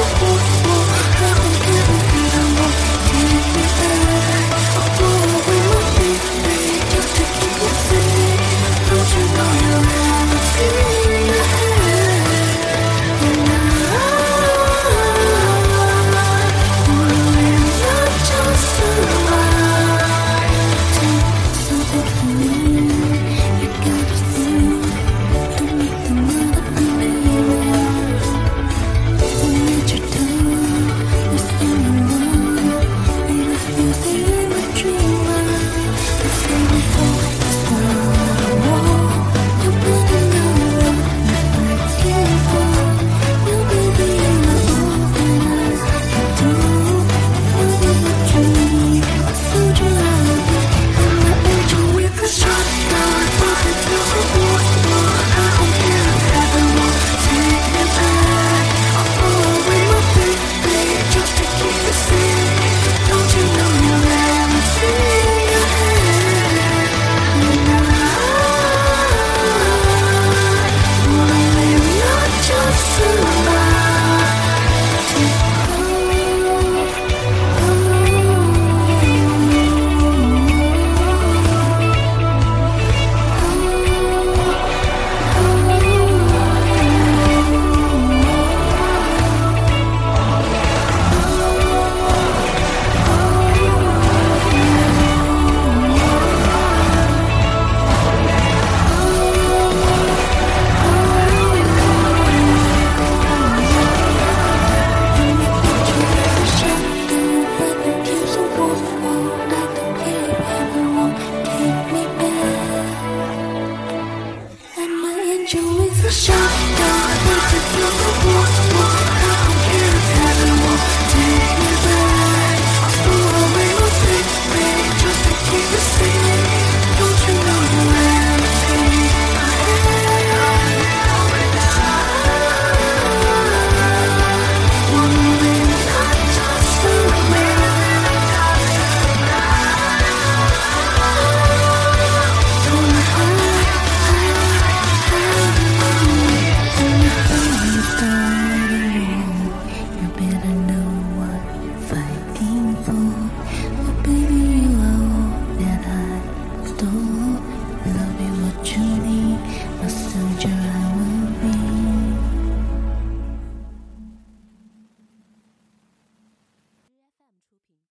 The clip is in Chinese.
Thank you. show